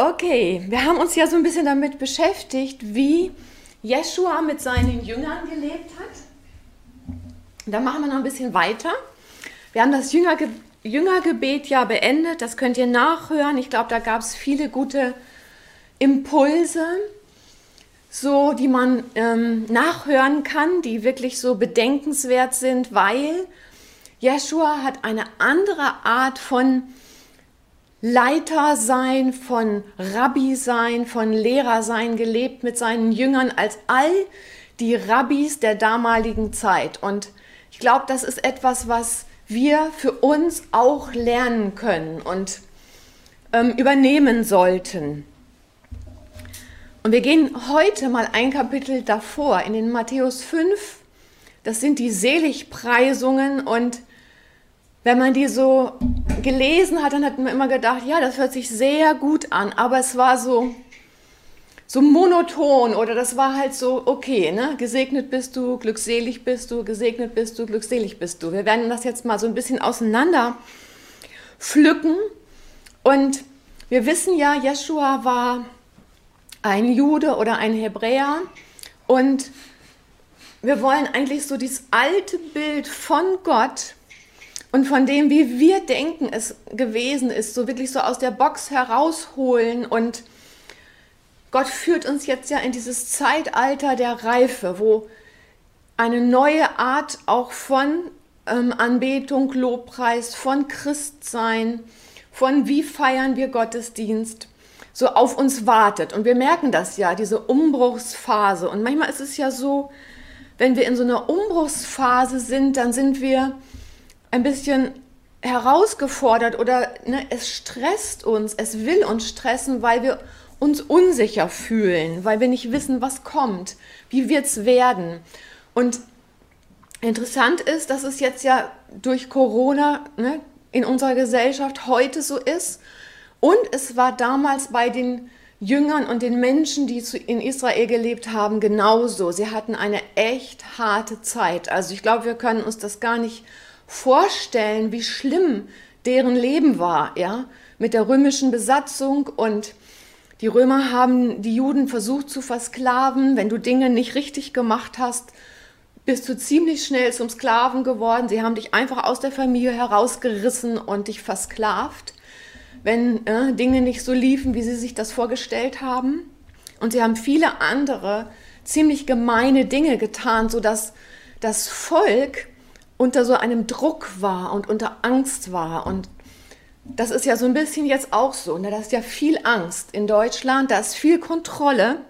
Okay, wir haben uns ja so ein bisschen damit beschäftigt, wie Jeshua mit seinen Jüngern gelebt hat. Da machen wir noch ein bisschen weiter. Wir haben das Jüngerge Jüngergebet ja beendet, das könnt ihr nachhören. Ich glaube, da gab es viele gute Impulse, so die man ähm, nachhören kann, die wirklich so bedenkenswert sind, weil Jeshua hat eine andere Art von Leiter sein, von Rabbi sein, von Lehrer sein gelebt mit seinen Jüngern als all die Rabbis der damaligen Zeit. Und ich glaube, das ist etwas, was wir für uns auch lernen können und ähm, übernehmen sollten. Und wir gehen heute mal ein Kapitel davor, in den Matthäus 5. Das sind die Seligpreisungen und wenn man die so gelesen hat, dann hat man immer gedacht, ja, das hört sich sehr gut an, aber es war so, so monoton oder das war halt so, okay, ne? gesegnet bist du, glückselig bist du, gesegnet bist du, glückselig bist du. Wir werden das jetzt mal so ein bisschen auseinander pflücken und wir wissen ja, Jeshua war ein Jude oder ein Hebräer und wir wollen eigentlich so dieses alte Bild von Gott und von dem, wie wir denken, es gewesen ist, so wirklich so aus der Box herausholen. Und Gott führt uns jetzt ja in dieses Zeitalter der Reife, wo eine neue Art auch von ähm, Anbetung, Lobpreis, von Christsein, von wie feiern wir Gottesdienst, so auf uns wartet. Und wir merken das ja, diese Umbruchsphase. Und manchmal ist es ja so, wenn wir in so einer Umbruchsphase sind, dann sind wir ein bisschen herausgefordert oder ne, es stresst uns, es will uns stressen, weil wir uns unsicher fühlen, weil wir nicht wissen, was kommt, wie wird es werden. Und interessant ist, dass es jetzt ja durch Corona ne, in unserer Gesellschaft heute so ist. Und es war damals bei den Jüngern und den Menschen, die in Israel gelebt haben, genauso. Sie hatten eine echt harte Zeit. Also ich glaube, wir können uns das gar nicht vorstellen, wie schlimm deren Leben war, ja, mit der römischen Besatzung und die Römer haben die Juden versucht zu versklaven. Wenn du Dinge nicht richtig gemacht hast, bist du ziemlich schnell zum Sklaven geworden. Sie haben dich einfach aus der Familie herausgerissen und dich versklavt, wenn äh, Dinge nicht so liefen, wie sie sich das vorgestellt haben. Und sie haben viele andere ziemlich gemeine Dinge getan, sodass das Volk unter so einem Druck war und unter Angst war. Und das ist ja so ein bisschen jetzt auch so. Ne? Da ist ja viel Angst in Deutschland, da ist viel Kontrolle.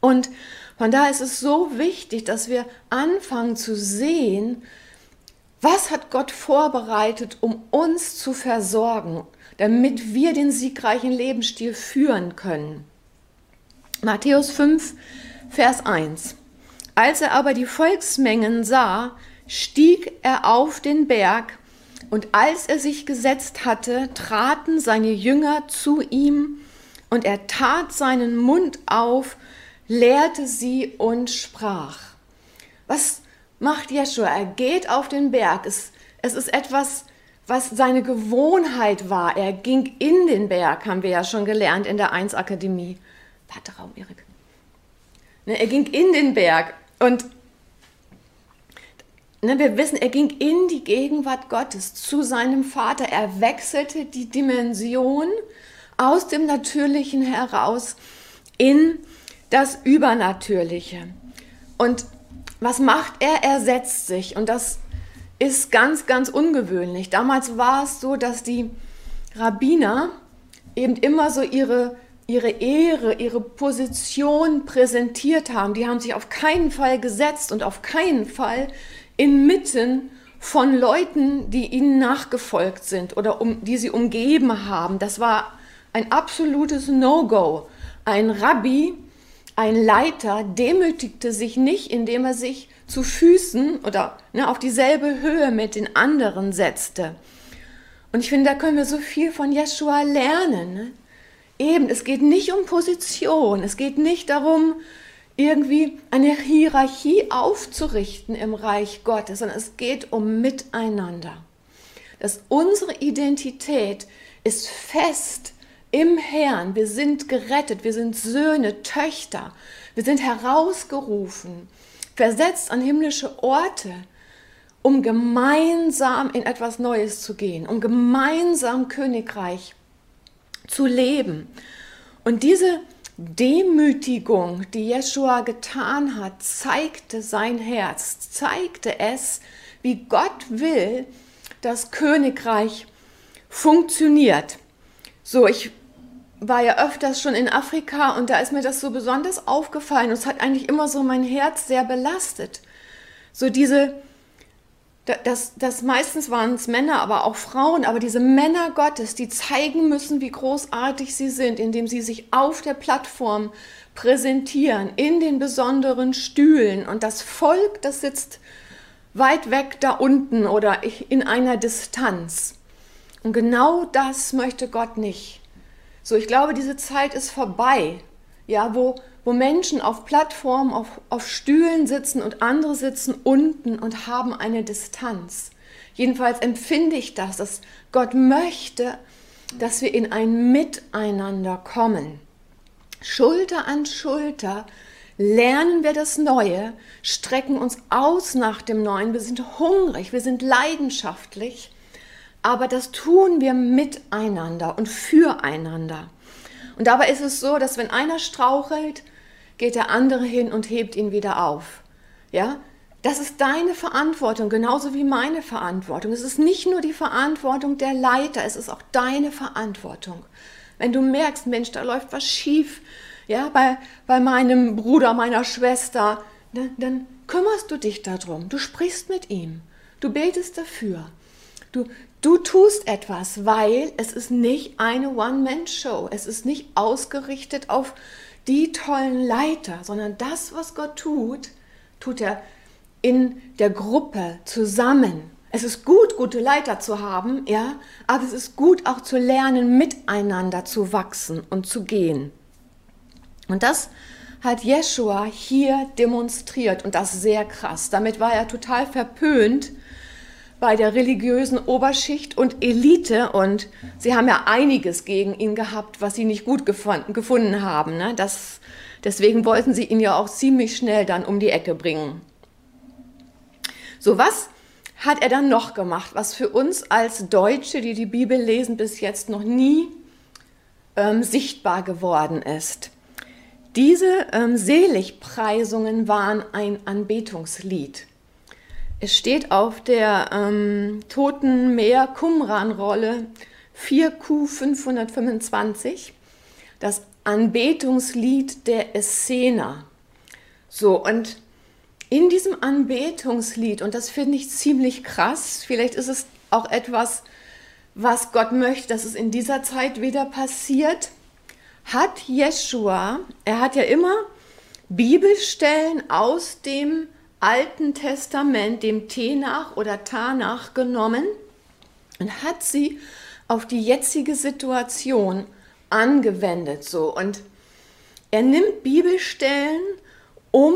Und von daher ist es so wichtig, dass wir anfangen zu sehen, was hat Gott vorbereitet, um uns zu versorgen, damit wir den siegreichen Lebensstil führen können. Matthäus 5, Vers 1. Als er aber die Volksmengen sah, stieg er auf den Berg, und als er sich gesetzt hatte, traten seine Jünger zu ihm, und er tat seinen Mund auf, lehrte sie und sprach. Was macht Jeschua? Er geht auf den Berg. Es, es ist etwas, was seine Gewohnheit war. Er ging in den Berg, haben wir ja schon gelernt in der 1 Akademie. Warte, Raum, Erik. Ne, er ging in den Berg und ne, wir wissen, er ging in die Gegenwart Gottes zu seinem Vater. Er wechselte die Dimension aus dem Natürlichen heraus in das Übernatürliche. Und was macht er? Er setzt sich. Und das ist ganz, ganz ungewöhnlich. Damals war es so, dass die Rabbiner eben immer so ihre, ihre Ehre, ihre Position präsentiert haben. Die haben sich auf keinen Fall gesetzt und auf keinen Fall inmitten von Leuten, die ihnen nachgefolgt sind oder um, die sie umgeben haben. Das war ein absolutes No-Go. Ein Rabbi, ein Leiter demütigte sich nicht, indem er sich zu Füßen oder ne, auf dieselbe Höhe mit den anderen setzte. Und ich finde, da können wir so viel von Jeshua lernen. Ne? Eben, es geht nicht um Position, es geht nicht darum, irgendwie eine Hierarchie aufzurichten im Reich Gottes, sondern es geht um Miteinander. Dass unsere Identität ist fest im Herrn. Wir sind gerettet, wir sind Söhne, Töchter. Wir sind herausgerufen, versetzt an himmlische Orte, um gemeinsam in etwas Neues zu gehen, um gemeinsam Königreich zu leben. Und diese Demütigung, die Jeshua getan hat, zeigte sein Herz, zeigte es, wie Gott will, dass Königreich funktioniert. So, ich war ja öfters schon in Afrika und da ist mir das so besonders aufgefallen es hat eigentlich immer so mein Herz sehr belastet. So diese das, das meistens waren es Männer, aber auch Frauen, aber diese Männer Gottes, die zeigen müssen, wie großartig sie sind, indem sie sich auf der Plattform präsentieren, in den besonderen Stühlen. Und das Volk, das sitzt weit weg da unten oder in einer Distanz. Und genau das möchte Gott nicht. So, ich glaube, diese Zeit ist vorbei, ja, wo wo Menschen auf Plattformen, auf, auf Stühlen sitzen und andere sitzen unten und haben eine Distanz. Jedenfalls empfinde ich das, dass Gott möchte, dass wir in ein Miteinander kommen. Schulter an Schulter lernen wir das Neue, strecken uns aus nach dem Neuen, wir sind hungrig, wir sind leidenschaftlich, aber das tun wir miteinander und füreinander. Und dabei ist es so, dass wenn einer strauchelt, geht der andere hin und hebt ihn wieder auf. Ja? Das ist deine Verantwortung, genauso wie meine Verantwortung. Es ist nicht nur die Verantwortung der Leiter, es ist auch deine Verantwortung. Wenn du merkst, Mensch, da läuft was schief, ja, bei, bei meinem Bruder, meiner Schwester, dann, dann kümmerst du dich darum. Du sprichst mit ihm. Du betest dafür. Du, du tust etwas, weil es ist nicht eine One-Man-Show. Es ist nicht ausgerichtet auf die tollen Leiter, sondern das, was Gott tut, tut er in der Gruppe zusammen. Es ist gut, gute Leiter zu haben, ja, aber es ist gut auch zu lernen, miteinander zu wachsen und zu gehen. Und das hat Jeshua hier demonstriert und das sehr krass. Damit war er total verpönt bei der religiösen Oberschicht und Elite und sie haben ja einiges gegen ihn gehabt, was sie nicht gut gefunden, gefunden haben. Ne? Das, deswegen wollten sie ihn ja auch ziemlich schnell dann um die Ecke bringen. So, was hat er dann noch gemacht, was für uns als Deutsche, die die Bibel lesen, bis jetzt noch nie ähm, sichtbar geworden ist? Diese ähm, Seligpreisungen waren ein Anbetungslied. Es steht auf der ähm, Toten Meer Qumran-Rolle 4Q525 das Anbetungslied der Essener. So, und in diesem Anbetungslied, und das finde ich ziemlich krass, vielleicht ist es auch etwas, was Gott möchte, dass es in dieser Zeit wieder passiert, hat Jeshua, er hat ja immer Bibelstellen aus dem Alten Testament, dem Tenach oder Tanach genommen und hat sie auf die jetzige Situation angewendet. So. Und er nimmt Bibelstellen, um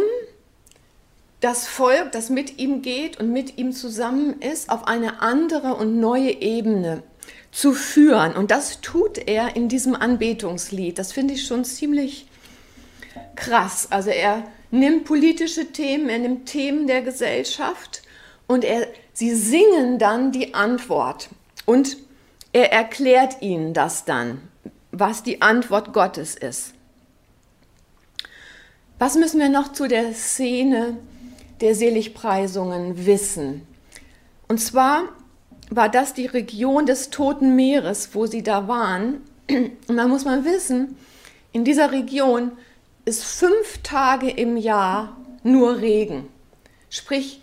das Volk, das mit ihm geht und mit ihm zusammen ist, auf eine andere und neue Ebene zu führen. Und das tut er in diesem Anbetungslied. Das finde ich schon ziemlich krass. Also er nimmt politische Themen, er nimmt Themen der Gesellschaft und er, sie singen dann die Antwort. Und er erklärt ihnen das dann, was die Antwort Gottes ist. Was müssen wir noch zu der Szene der Seligpreisungen wissen? Und zwar war das die Region des Toten Meeres, wo sie da waren. Und da muss man wissen, in dieser Region ist fünf Tage im Jahr nur Regen. Sprich,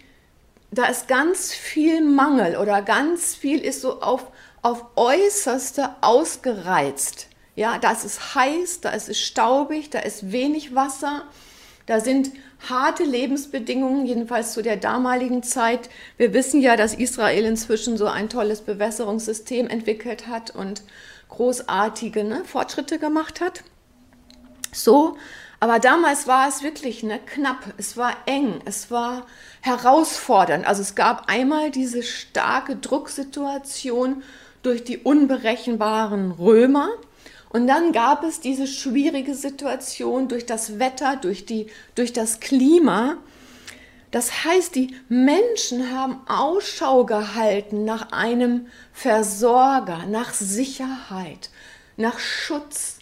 da ist ganz viel Mangel oder ganz viel ist so auf, auf äußerste ausgereizt. Ja, da ist es heiß, da ist es staubig, da ist wenig Wasser, da sind harte Lebensbedingungen, jedenfalls zu der damaligen Zeit. Wir wissen ja, dass Israel inzwischen so ein tolles Bewässerungssystem entwickelt hat und großartige ne, Fortschritte gemacht hat. So aber damals war es wirklich ne, knapp, es war eng, es war herausfordernd. Also es gab einmal diese starke Drucksituation durch die unberechenbaren Römer Und dann gab es diese schwierige Situation durch das Wetter, durch, die, durch das Klima. Das heißt, die Menschen haben Ausschau gehalten nach einem Versorger, nach Sicherheit, nach Schutz.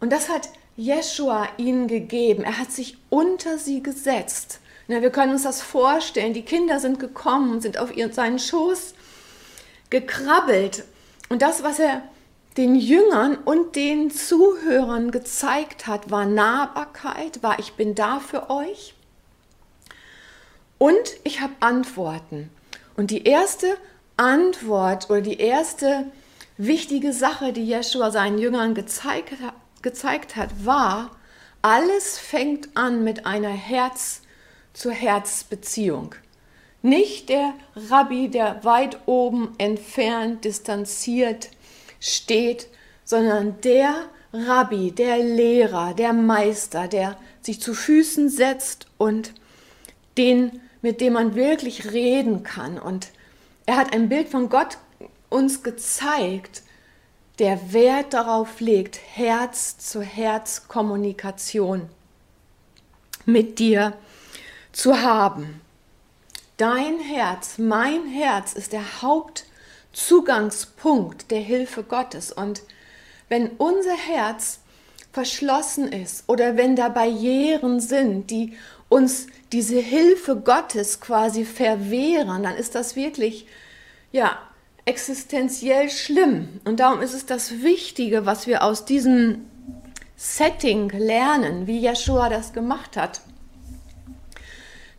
Und das hat Jeshua ihnen gegeben. Er hat sich unter sie gesetzt. Na, wir können uns das vorstellen. Die Kinder sind gekommen, sind auf ihren, seinen Schoß gekrabbelt. Und das, was er den Jüngern und den Zuhörern gezeigt hat, war Nahbarkeit, war ich bin da für euch und ich habe Antworten. Und die erste Antwort oder die erste wichtige Sache, die Jeshua seinen Jüngern gezeigt, gezeigt hat, war, alles fängt an mit einer Herz-zu-Herz-Beziehung. Nicht der Rabbi, der weit oben entfernt, distanziert steht, sondern der Rabbi, der Lehrer, der Meister, der sich zu Füßen setzt und den, mit dem man wirklich reden kann. Und er hat ein Bild von Gott uns gezeigt, der Wert darauf legt, Herz zu Herz Kommunikation mit dir zu haben. Dein Herz, mein Herz ist der Hauptzugangspunkt der Hilfe Gottes. Und wenn unser Herz verschlossen ist oder wenn da Barrieren sind, die uns diese Hilfe Gottes quasi verwehren, dann ist das wirklich, ja, existenziell schlimm. Und darum ist es das Wichtige, was wir aus diesem Setting lernen, wie Yeshua das gemacht hat,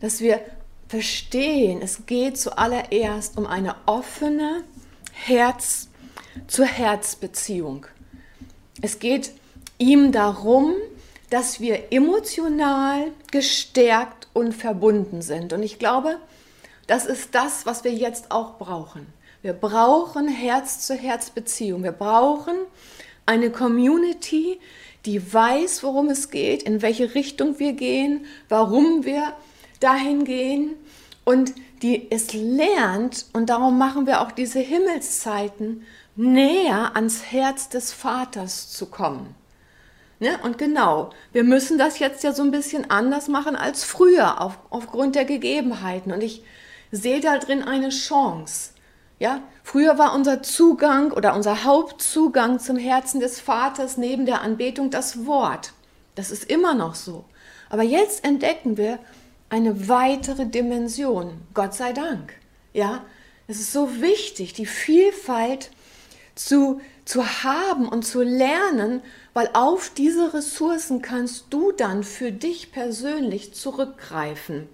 dass wir verstehen, es geht zuallererst um eine offene Herz-zu-Herz-Beziehung. Es geht ihm darum, dass wir emotional gestärkt und verbunden sind. Und ich glaube, das ist das, was wir jetzt auch brauchen. Wir brauchen Herz-zu-Herz-Beziehung. Wir brauchen eine Community, die weiß, worum es geht, in welche Richtung wir gehen, warum wir dahin gehen und die es lernt, und darum machen wir auch diese Himmelszeiten, näher ans Herz des Vaters zu kommen. Ne? Und genau, wir müssen das jetzt ja so ein bisschen anders machen als früher auf, aufgrund der Gegebenheiten. Und ich sehe da drin eine Chance. Ja, früher war unser Zugang oder unser Hauptzugang zum Herzen des Vaters neben der Anbetung das Wort. Das ist immer noch so. Aber jetzt entdecken wir, eine weitere Dimension. Gott sei Dank. Ja, es ist so wichtig, die Vielfalt zu, zu haben und zu lernen, weil auf diese Ressourcen kannst du dann für dich persönlich zurückgreifen.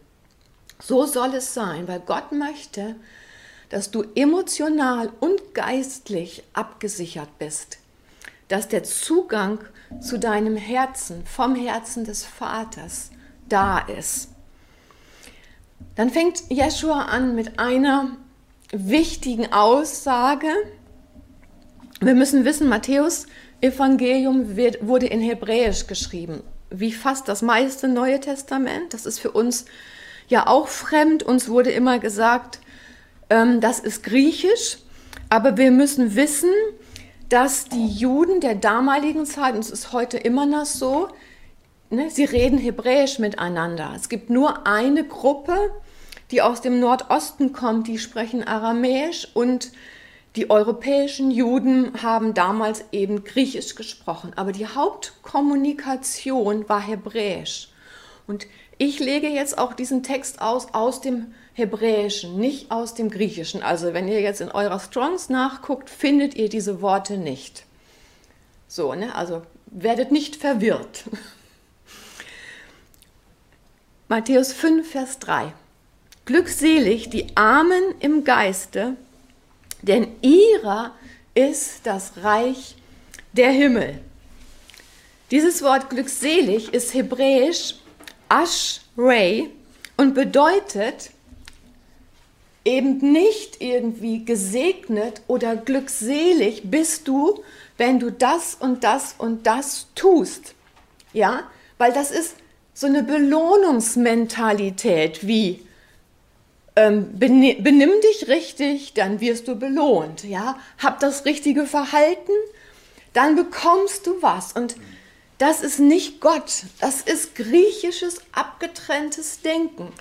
So soll es sein, weil Gott möchte, dass du emotional und geistlich abgesichert bist, dass der Zugang zu deinem Herzen vom Herzen des Vaters da ist. Dann fängt Jeschua an mit einer wichtigen Aussage. Wir müssen wissen, Matthäus Evangelium wird, wurde in Hebräisch geschrieben, wie fast das meiste Neue Testament. Das ist für uns ja auch fremd. Uns wurde immer gesagt, ähm, das ist Griechisch. Aber wir müssen wissen, dass die Juden der damaligen Zeit, und es ist heute immer noch so, ne, sie reden Hebräisch miteinander. Es gibt nur eine Gruppe, die aus dem Nordosten kommt, die sprechen Aramäisch und die europäischen Juden haben damals eben Griechisch gesprochen, aber die Hauptkommunikation war Hebräisch. Und ich lege jetzt auch diesen Text aus aus dem Hebräischen, nicht aus dem Griechischen. Also wenn ihr jetzt in eurer Strongs nachguckt, findet ihr diese Worte nicht. So, ne? Also werdet nicht verwirrt. Matthäus 5, Vers 3. Glückselig die Armen im Geiste, denn ihrer ist das Reich der Himmel. Dieses Wort glückselig ist hebräisch Ashrei und bedeutet eben nicht irgendwie gesegnet oder glückselig bist du, wenn du das und das und das tust. Ja, weil das ist so eine Belohnungsmentalität wie ähm, benimm dich richtig, dann wirst du belohnt. Ja, hab das richtige Verhalten, dann bekommst du was. Und das ist nicht Gott, das ist griechisches abgetrenntes Denken.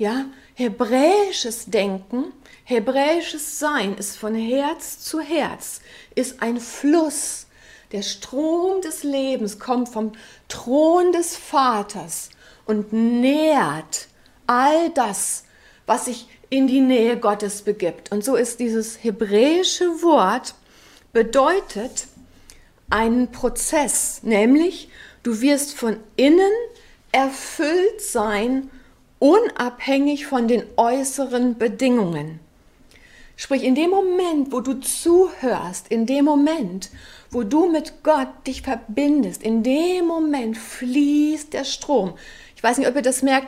Ja, hebräisches Denken, hebräisches Sein ist von Herz zu Herz, ist ein Fluss. Der Strom des Lebens kommt vom Thron des Vaters und nährt all das, was sich in die Nähe Gottes begibt. Und so ist dieses hebräische Wort bedeutet einen Prozess, nämlich du wirst von innen erfüllt sein, unabhängig von den äußeren Bedingungen. Sprich, in dem Moment, wo du zuhörst, in dem Moment, wo du mit Gott dich verbindest, in dem Moment fließt der Strom. Ich weiß nicht, ob ihr das merkt,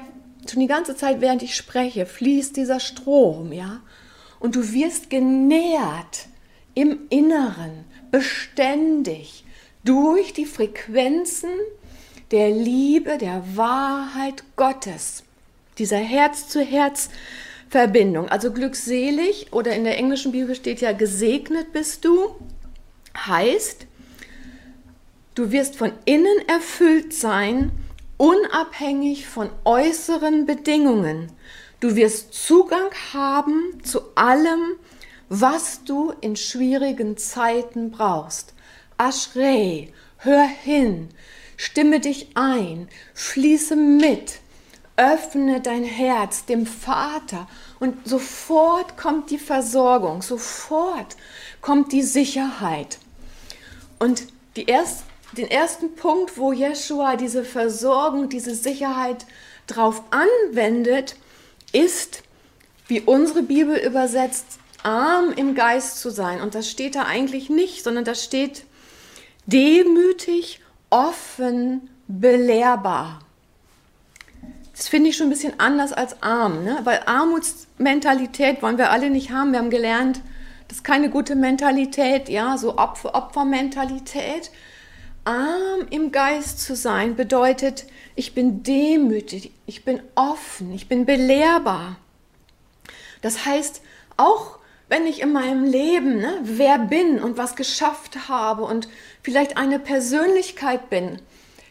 schon die ganze Zeit, während ich spreche, fließt dieser Strom, ja? Und du wirst genährt im Inneren, beständig, durch die Frequenzen der Liebe, der Wahrheit Gottes, dieser Herz-zu-Herz-Verbindung. Also glückselig oder in der englischen Bibel steht ja gesegnet bist du, heißt, du wirst von innen erfüllt sein unabhängig von äußeren Bedingungen. Du wirst Zugang haben zu allem, was du in schwierigen Zeiten brauchst. Aschrei, hör hin, stimme dich ein, schließe mit, öffne dein Herz dem Vater und sofort kommt die Versorgung, sofort kommt die Sicherheit. Und die erste den ersten Punkt, wo Jeshua diese Versorgung, diese Sicherheit drauf anwendet, ist, wie unsere Bibel übersetzt, arm im Geist zu sein. Und das steht da eigentlich nicht, sondern da steht demütig, offen, belehrbar. Das finde ich schon ein bisschen anders als arm, ne? weil Armutsmentalität wollen wir alle nicht haben. Wir haben gelernt, das ist keine gute Mentalität, ja, so Opfer Opfermentalität. Arm im Geist zu sein bedeutet, ich bin demütig, ich bin offen, ich bin belehrbar. Das heißt, auch wenn ich in meinem Leben ne, wer bin und was geschafft habe und vielleicht eine Persönlichkeit bin,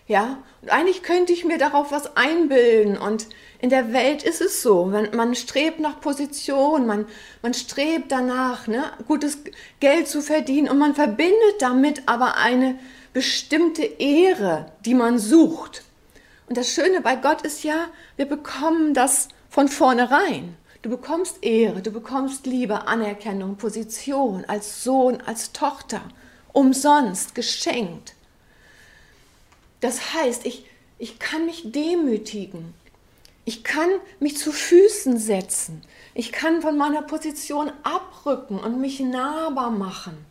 ja, und eigentlich könnte ich mir darauf was einbilden und in der Welt ist es so, man, man strebt nach Position, man, man strebt danach, ne, gutes Geld zu verdienen und man verbindet damit aber eine bestimmte Ehre, die man sucht. Und das Schöne bei Gott ist ja, wir bekommen das von vornherein. Du bekommst Ehre, du bekommst Liebe, Anerkennung, Position als Sohn, als Tochter, umsonst, geschenkt. Das heißt, ich, ich kann mich demütigen. Ich kann mich zu Füßen setzen. Ich kann von meiner Position abrücken und mich nahbar machen.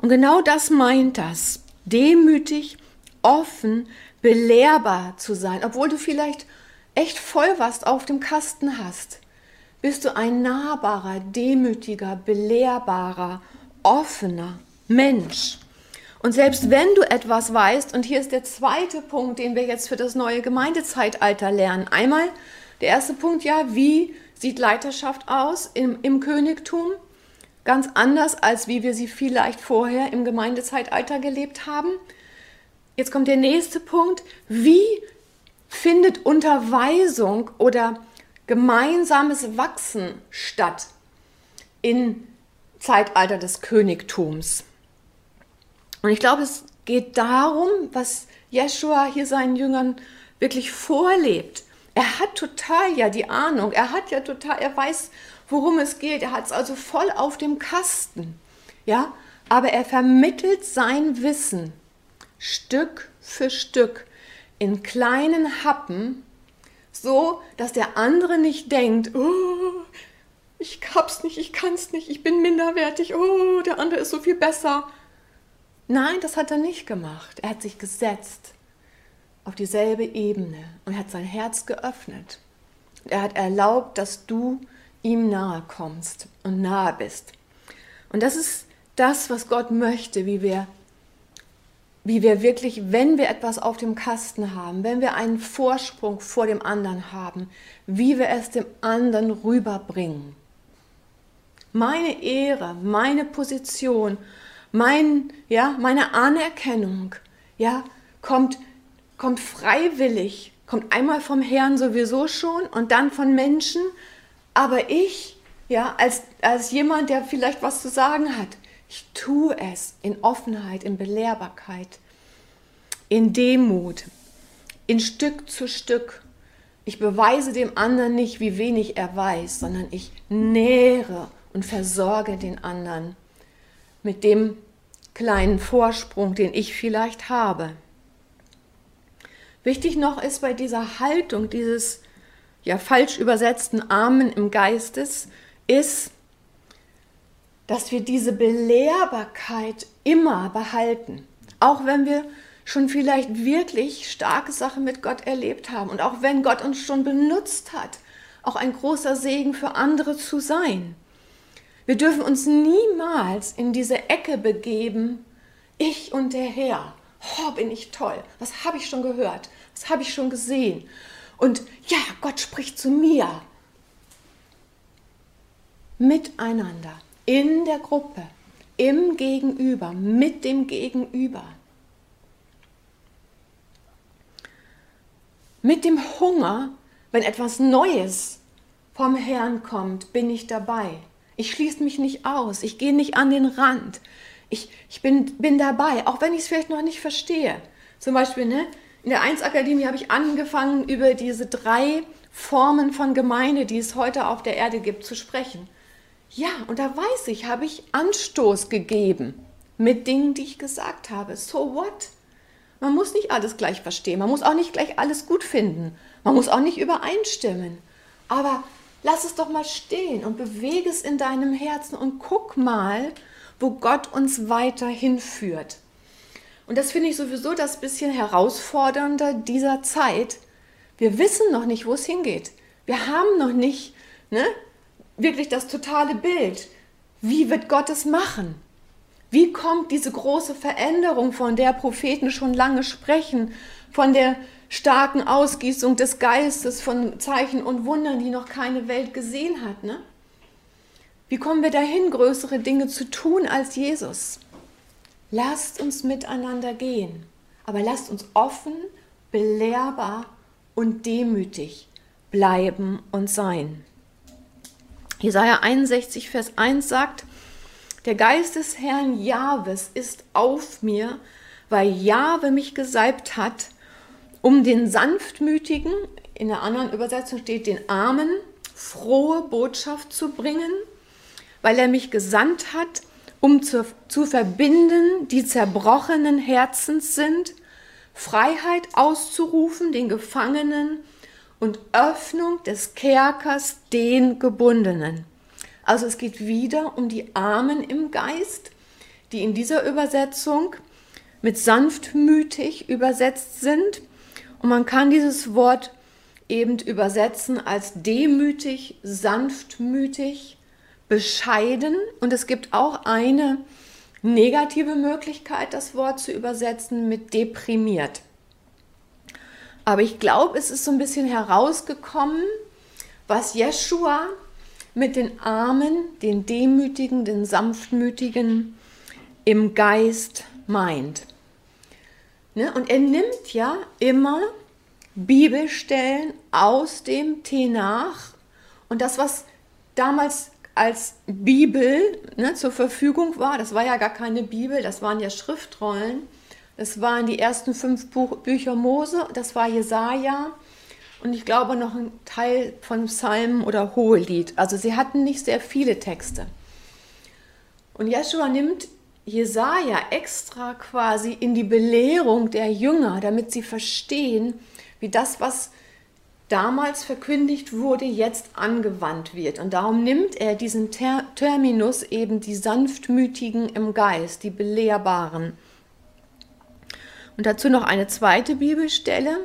Und genau das meint das, demütig, offen, belehrbar zu sein, obwohl du vielleicht echt voll was auf dem Kasten hast. Bist du ein nahbarer, demütiger, belehrbarer, offener Mensch. Und selbst wenn du etwas weißt, und hier ist der zweite Punkt, den wir jetzt für das neue Gemeindezeitalter lernen. Einmal der erste Punkt, ja, wie sieht Leiterschaft aus im, im Königtum? Ganz anders, als wie wir sie vielleicht vorher im Gemeindezeitalter gelebt haben. Jetzt kommt der nächste Punkt. Wie findet Unterweisung oder gemeinsames Wachsen statt im Zeitalter des Königtums? Und ich glaube, es geht darum, was Jeshua hier seinen Jüngern wirklich vorlebt. Er hat total ja die Ahnung, er hat ja total, er weiß, worum es geht. Er hat es also voll auf dem Kasten. Ja, aber er vermittelt sein Wissen Stück für Stück in kleinen Happen, so dass der andere nicht denkt, oh, ich hab's nicht, ich kann's nicht, ich bin minderwertig, oh, der andere ist so viel besser. Nein, das hat er nicht gemacht. Er hat sich gesetzt auf dieselbe Ebene und hat sein Herz geöffnet. Er hat erlaubt, dass du ihm nahe kommst und nahe bist. Und das ist das, was Gott möchte, wie wir, wie wir wirklich, wenn wir etwas auf dem Kasten haben, wenn wir einen Vorsprung vor dem anderen haben, wie wir es dem anderen rüberbringen. Meine Ehre, meine Position, mein, ja, meine Anerkennung, ja, kommt, kommt freiwillig, kommt einmal vom Herrn sowieso schon und dann von Menschen, aber ich, ja, als, als jemand, der vielleicht was zu sagen hat, ich tue es in Offenheit, in Belehrbarkeit, in Demut, in Stück zu Stück. Ich beweise dem anderen nicht, wie wenig er weiß, sondern ich nähere und versorge den anderen mit dem kleinen Vorsprung, den ich vielleicht habe. Wichtig noch ist bei dieser Haltung dieses ja falsch übersetzten Armen im Geistes, ist, dass wir diese Belehrbarkeit immer behalten, auch wenn wir schon vielleicht wirklich starke Sachen mit Gott erlebt haben und auch wenn Gott uns schon benutzt hat, auch ein großer Segen für andere zu sein. Wir dürfen uns niemals in diese Ecke begeben, ich und der Herr. Oh, bin ich toll. Was habe ich schon gehört? Was habe ich schon gesehen? Und ja, Gott spricht zu mir. Miteinander, in der Gruppe, im Gegenüber, mit dem Gegenüber. Mit dem Hunger, wenn etwas Neues vom Herrn kommt, bin ich dabei. Ich schließe mich nicht aus, ich gehe nicht an den Rand. Ich, ich bin, bin dabei, auch wenn ich es vielleicht noch nicht verstehe. Zum Beispiel, ne, in der 1-Akademie habe ich angefangen, über diese drei Formen von Gemeinde, die es heute auf der Erde gibt, zu sprechen. Ja, und da weiß ich, habe ich Anstoß gegeben mit Dingen, die ich gesagt habe. So what? Man muss nicht alles gleich verstehen, man muss auch nicht gleich alles gut finden, man muss auch nicht übereinstimmen. Aber lass es doch mal stehen und bewege es in deinem Herzen und guck mal, wo Gott uns weiterhin führt. Und das finde ich sowieso das bisschen herausfordernde dieser Zeit. Wir wissen noch nicht, wo es hingeht. Wir haben noch nicht ne, wirklich das totale Bild. Wie wird Gott es machen? Wie kommt diese große Veränderung, von der Propheten schon lange sprechen, von der starken Ausgießung des Geistes, von Zeichen und Wundern, die noch keine Welt gesehen hat? Ne? Wie kommen wir dahin, größere Dinge zu tun als Jesus? Lasst uns miteinander gehen, aber lasst uns offen, belehrbar und demütig bleiben und sein. Jesaja 61, Vers 1 sagt, der Geist des Herrn Jahwes ist auf mir, weil Jahwe mich gesalbt hat, um den Sanftmütigen, in der anderen Übersetzung steht den Armen, frohe Botschaft zu bringen, weil er mich gesandt hat, um zu, zu verbinden, die zerbrochenen Herzens sind, Freiheit auszurufen den Gefangenen und Öffnung des Kerkers den Gebundenen. Also es geht wieder um die Armen im Geist, die in dieser Übersetzung mit sanftmütig übersetzt sind. Und man kann dieses Wort eben übersetzen als demütig, sanftmütig, bescheiden. Und es gibt auch eine negative Möglichkeit, das Wort zu übersetzen mit deprimiert. Aber ich glaube, es ist so ein bisschen herausgekommen, was Jeshua mit den Armen, den Demütigen, den Sanftmütigen im Geist meint. Ne? Und er nimmt ja immer Bibelstellen aus dem Tenach und das, was damals als Bibel ne, zur Verfügung war, das war ja gar keine Bibel, das waren ja Schriftrollen, das waren die ersten fünf Buch, Bücher Mose, das war Jesaja, und ich glaube noch ein Teil von Psalmen oder Hohelied. Also sie hatten nicht sehr viele Texte. Und Jeschua nimmt Jesaja extra quasi in die Belehrung der Jünger, damit sie verstehen, wie das, was damals verkündigt wurde, jetzt angewandt wird. Und darum nimmt er diesen Ter Terminus eben die sanftmütigen im Geist, die belehrbaren. Und dazu noch eine zweite Bibelstelle,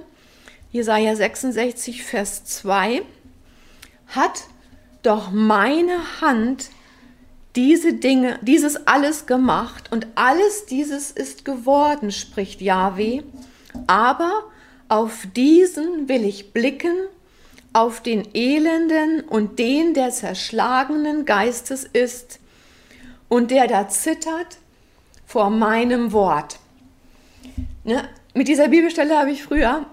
Jesaja 66, Vers 2, hat doch meine Hand diese Dinge, dieses alles gemacht und alles dieses ist geworden, spricht Yahweh. Aber auf diesen will ich blicken, auf den Elenden und den, der zerschlagenen Geistes ist und der da zittert, vor meinem Wort. Ne? Mit dieser Bibelstelle habe ich früher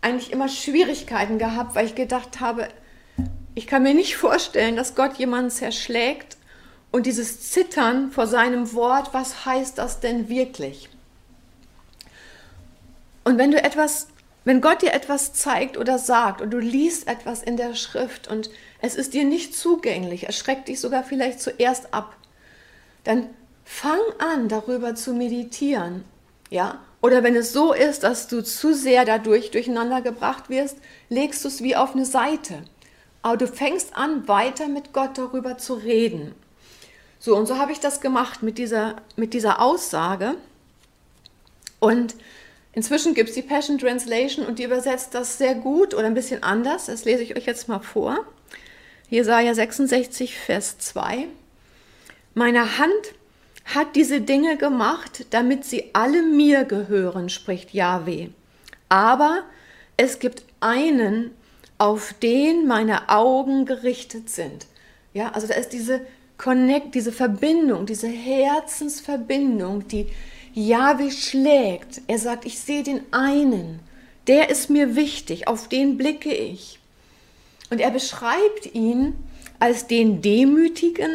eigentlich immer Schwierigkeiten gehabt, weil ich gedacht habe, ich kann mir nicht vorstellen, dass Gott jemanden zerschlägt und dieses Zittern vor seinem Wort, was heißt das denn wirklich? Und wenn du etwas, wenn Gott dir etwas zeigt oder sagt und du liest etwas in der Schrift und es ist dir nicht zugänglich, es schreckt dich sogar vielleicht zuerst ab, dann fang an, darüber zu meditieren, ja? Oder wenn es so ist, dass du zu sehr dadurch durcheinander gebracht wirst, legst du es wie auf eine Seite. Aber du fängst an, weiter mit Gott darüber zu reden. So, und so habe ich das gemacht mit dieser, mit dieser Aussage. Und inzwischen gibt es die Passion Translation und die übersetzt das sehr gut oder ein bisschen anders. Das lese ich euch jetzt mal vor. Jesaja 66, Vers 2. Meine Hand hat diese Dinge gemacht, damit sie alle mir gehören, spricht Yahweh. Aber es gibt einen, auf den meine Augen gerichtet sind. Ja, also da ist diese Connect, diese Verbindung, diese Herzensverbindung, die Yahweh schlägt. Er sagt, ich sehe den einen, der ist mir wichtig, auf den blicke ich. Und er beschreibt ihn als den Demütigen,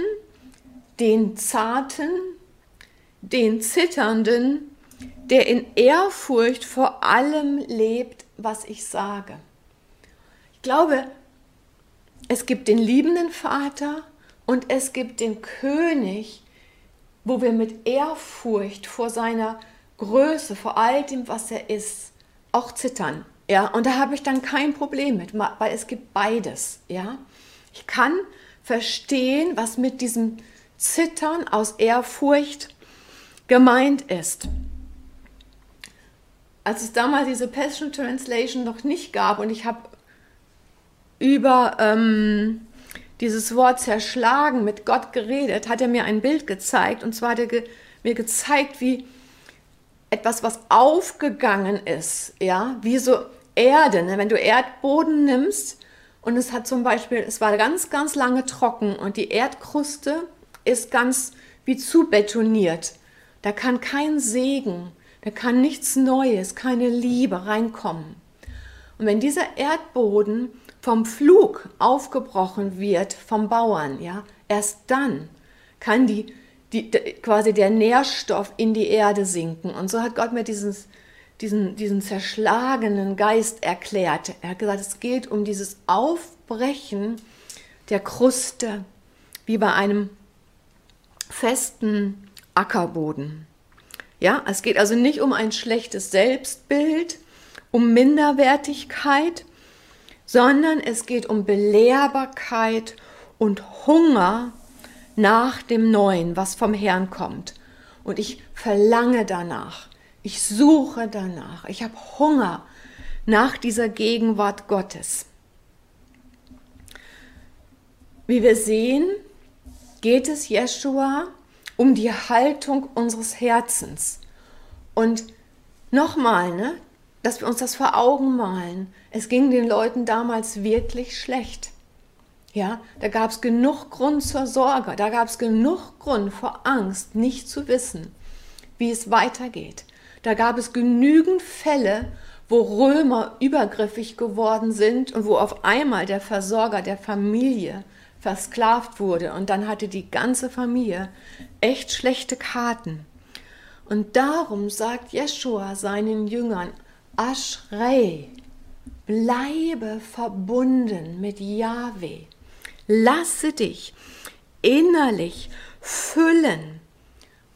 den Zarten, den Zitternden, der in Ehrfurcht vor allem lebt, was ich sage. Ich glaube, es gibt den liebenden Vater und es gibt den König, wo wir mit Ehrfurcht vor seiner Größe, vor all dem, was er ist, auch zittern. Ja, und da habe ich dann kein Problem mit, weil es gibt beides. Ja, ich kann verstehen, was mit diesem Zittern aus Ehrfurcht gemeint ist. Als es damals diese Passion Translation noch nicht gab und ich habe über ähm, dieses Wort zerschlagen, mit Gott geredet, hat er mir ein Bild gezeigt. Und zwar hat er ge mir gezeigt, wie etwas, was aufgegangen ist, ja, wie so Erde. Ne? Wenn du Erdboden nimmst und es hat zum Beispiel, es war ganz, ganz lange trocken und die Erdkruste ist ganz wie zu betoniert. Da kann kein Segen, da kann nichts Neues, keine Liebe reinkommen. Und wenn dieser Erdboden vom Flug aufgebrochen wird vom Bauern, ja, erst dann kann die, die, quasi der Nährstoff in die Erde sinken. Und so hat Gott mir dieses, diesen, diesen zerschlagenen Geist erklärt. Er hat gesagt, es geht um dieses Aufbrechen der Kruste, wie bei einem festen Ackerboden. Ja, es geht also nicht um ein schlechtes Selbstbild, um Minderwertigkeit, sondern es geht um Belehrbarkeit und Hunger nach dem Neuen, was vom Herrn kommt. Und ich verlange danach, ich suche danach, ich habe Hunger nach dieser Gegenwart Gottes. Wie wir sehen, geht es Jeshua um die Haltung unseres Herzens. Und nochmal, ne, dass wir uns das vor Augen malen. Es ging den Leuten damals wirklich schlecht. Ja, da gab es genug Grund zur Sorge, da gab es genug Grund vor Angst, nicht zu wissen, wie es weitergeht. Da gab es genügend Fälle, wo Römer übergriffig geworden sind und wo auf einmal der Versorger der Familie versklavt wurde und dann hatte die ganze Familie echt schlechte Karten. Und darum sagt Jeschua seinen Jüngern, Aschrei, bleibe verbunden mit Yahweh. Lasse dich innerlich füllen,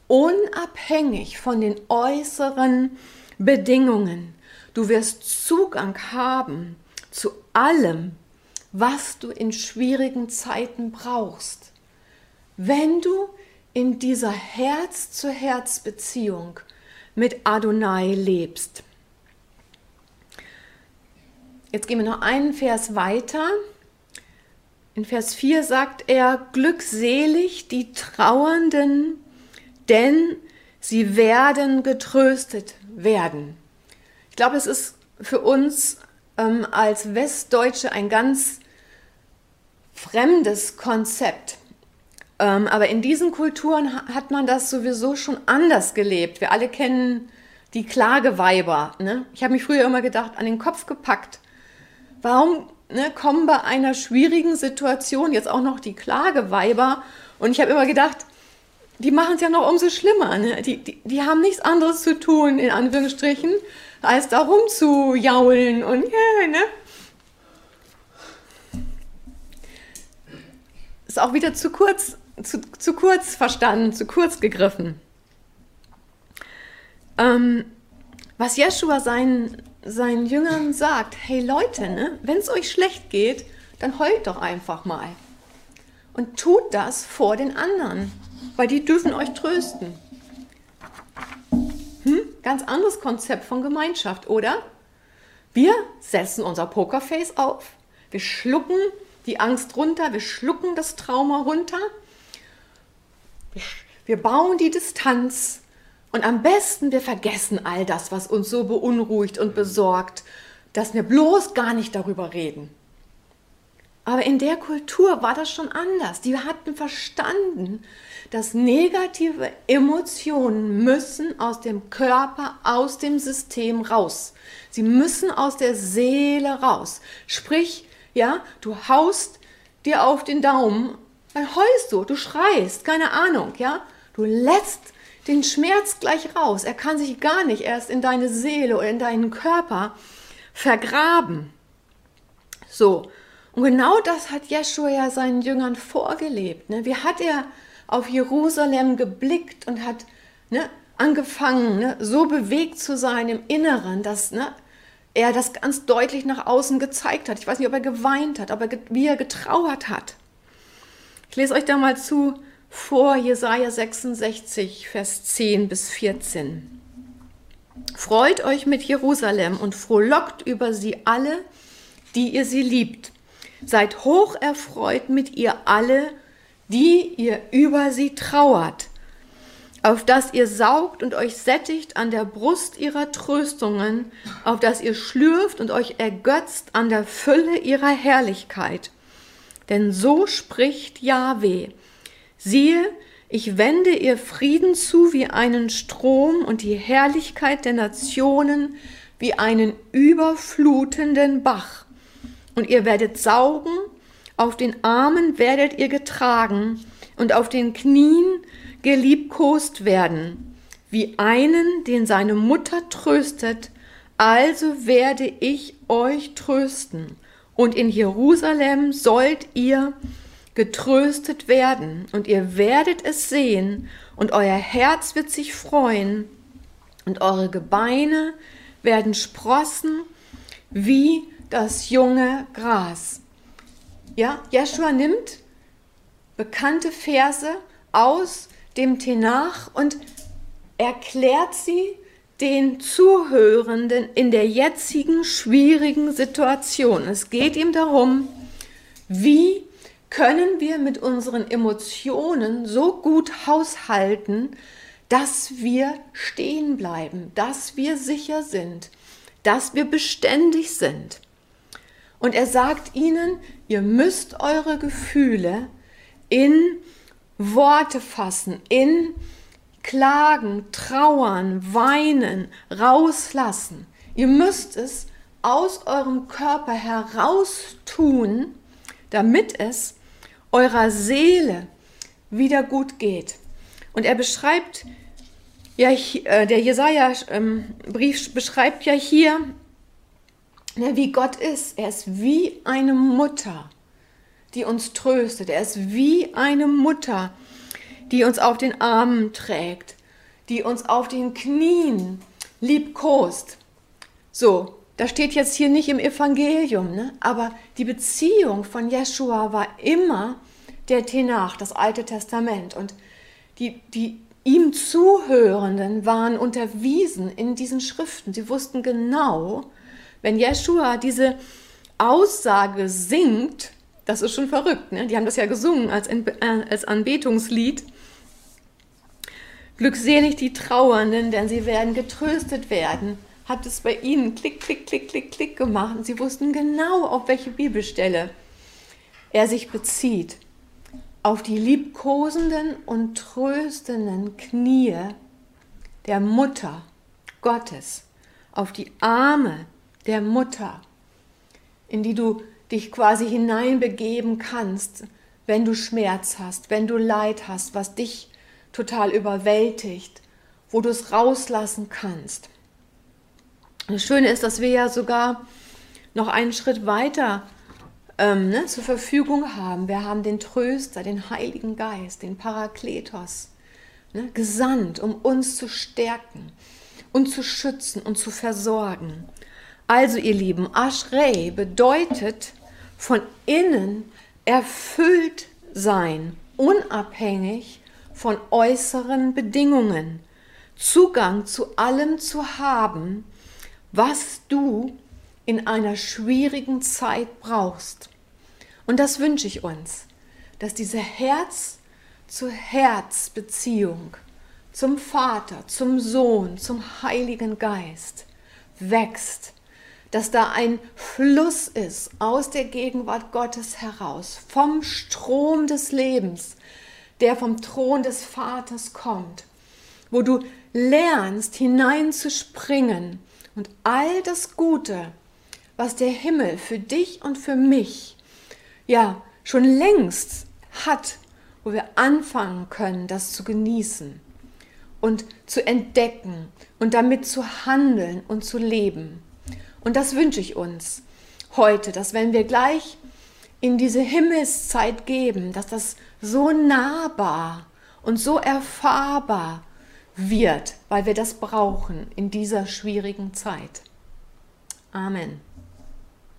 unabhängig von den äußeren Bedingungen. Du wirst Zugang haben zu allem, was du in schwierigen Zeiten brauchst. Wenn du in dieser Herz-zu-Herz-Beziehung mit Adonai lebst. Jetzt gehen wir noch einen Vers weiter. In Vers 4 sagt er, glückselig die Trauernden, denn sie werden getröstet werden. Ich glaube, es ist für uns ähm, als Westdeutsche ein ganz fremdes Konzept. Ähm, aber in diesen Kulturen hat man das sowieso schon anders gelebt. Wir alle kennen die Klageweiber. Ne? Ich habe mich früher immer gedacht, an den Kopf gepackt. Warum ne, kommen bei einer schwierigen Situation jetzt auch noch die Klageweiber? Und ich habe immer gedacht, die machen es ja noch umso schlimmer. Ne? Die, die, die haben nichts anderes zu tun, in Anführungsstrichen, als da rumzujaulen und yeah, ne? Ist auch wieder zu kurz zu, zu kurz verstanden, zu kurz gegriffen. Ähm, was Jeschua seinen, seinen Jüngern sagt, hey Leute, ne, wenn es euch schlecht geht, dann heult doch einfach mal. Und tut das vor den anderen, weil die dürfen euch trösten. Hm? Ganz anderes Konzept von Gemeinschaft, oder? Wir setzen unser Pokerface auf, wir schlucken die Angst runter, wir schlucken das Trauma runter wir bauen die Distanz und am besten wir vergessen all das, was uns so beunruhigt und besorgt, dass wir bloß gar nicht darüber reden. Aber in der Kultur war das schon anders. Die hatten verstanden, dass negative Emotionen müssen aus dem Körper, aus dem System raus. Sie müssen aus der Seele raus. Sprich, ja, du haust dir auf den Daumen dann heulst du, du schreist, keine Ahnung, ja? Du lässt den Schmerz gleich raus. Er kann sich gar nicht erst in deine Seele oder in deinen Körper vergraben. So, und genau das hat Jeschua ja seinen Jüngern vorgelebt. Ne? Wie hat er auf Jerusalem geblickt und hat ne, angefangen, ne, so bewegt zu sein im Inneren, dass ne, er das ganz deutlich nach außen gezeigt hat. Ich weiß nicht, ob er geweint hat, aber wie er getrauert hat. Ich lese euch da mal zu vor Jesaja 66, Vers 10 bis 14. Freut euch mit Jerusalem und frohlockt über sie alle, die ihr sie liebt. Seid hoch erfreut mit ihr alle, die ihr über sie trauert, auf dass ihr saugt und euch sättigt an der Brust ihrer Tröstungen, auf dass ihr schlürft und euch ergötzt an der Fülle ihrer Herrlichkeit denn so spricht Jahweh. Siehe, ich wende ihr Frieden zu wie einen Strom und die Herrlichkeit der Nationen wie einen überflutenden Bach. Und ihr werdet saugen, auf den Armen werdet ihr getragen und auf den Knien geliebkost werden, wie einen, den seine Mutter tröstet, also werde ich euch trösten und in Jerusalem sollt ihr getröstet werden und ihr werdet es sehen und euer Herz wird sich freuen und eure Gebeine werden sprossen wie das junge Gras. Ja, Jeschua nimmt bekannte Verse aus dem Tenach und erklärt sie den Zuhörenden in der jetzigen schwierigen Situation. Es geht ihm darum, wie können wir mit unseren Emotionen so gut haushalten, dass wir stehen bleiben, dass wir sicher sind, dass wir beständig sind. Und er sagt ihnen, ihr müsst eure Gefühle in Worte fassen, in klagen, trauern, weinen, rauslassen. Ihr müsst es aus eurem Körper heraus tun, damit es eurer Seele wieder gut geht. Und er beschreibt, ja, äh, der Jesaja-Brief ähm, beschreibt ja hier, ne, wie Gott ist. Er ist wie eine Mutter, die uns tröstet. Er ist wie eine Mutter, die uns auf den Armen trägt, die uns auf den Knien liebkost. So, das steht jetzt hier nicht im Evangelium, ne? aber die Beziehung von Jeschua war immer der Tenach, das Alte Testament. Und die, die ihm Zuhörenden waren unterwiesen in diesen Schriften. Sie wussten genau, wenn Jeschua diese Aussage singt, das ist schon verrückt, ne? die haben das ja gesungen als, äh, als Anbetungslied, Glückselig die Trauernden, denn sie werden getröstet werden. Hat es bei ihnen klick, klick, klick, klick, klick gemacht. Und sie wussten genau, auf welche Bibelstelle er sich bezieht. Auf die liebkosenden und tröstenden Knie der Mutter Gottes, auf die Arme der Mutter, in die du dich quasi hineinbegeben kannst, wenn du Schmerz hast, wenn du Leid hast, was dich total überwältigt, wo du es rauslassen kannst. Das Schöne ist, dass wir ja sogar noch einen Schritt weiter ähm, ne, zur Verfügung haben. Wir haben den Tröster, den Heiligen Geist, den Parakletos, ne, gesandt, um uns zu stärken und zu schützen und zu versorgen. Also ihr Lieben, Ashrei bedeutet von innen erfüllt sein, unabhängig von äußeren Bedingungen, Zugang zu allem zu haben, was du in einer schwierigen Zeit brauchst. Und das wünsche ich uns, dass diese Herz-zu-Herz-Beziehung zum Vater, zum Sohn, zum Heiligen Geist wächst, dass da ein Fluss ist aus der Gegenwart Gottes heraus, vom Strom des Lebens, der vom Thron des Vaters kommt, wo du lernst hineinzuspringen und all das Gute, was der Himmel für dich und für mich ja schon längst hat, wo wir anfangen können, das zu genießen und zu entdecken und damit zu handeln und zu leben. Und das wünsche ich uns heute, dass wenn wir gleich in diese Himmelszeit geben, dass das so nahbar und so erfahrbar wird, weil wir das brauchen in dieser schwierigen Zeit. Amen.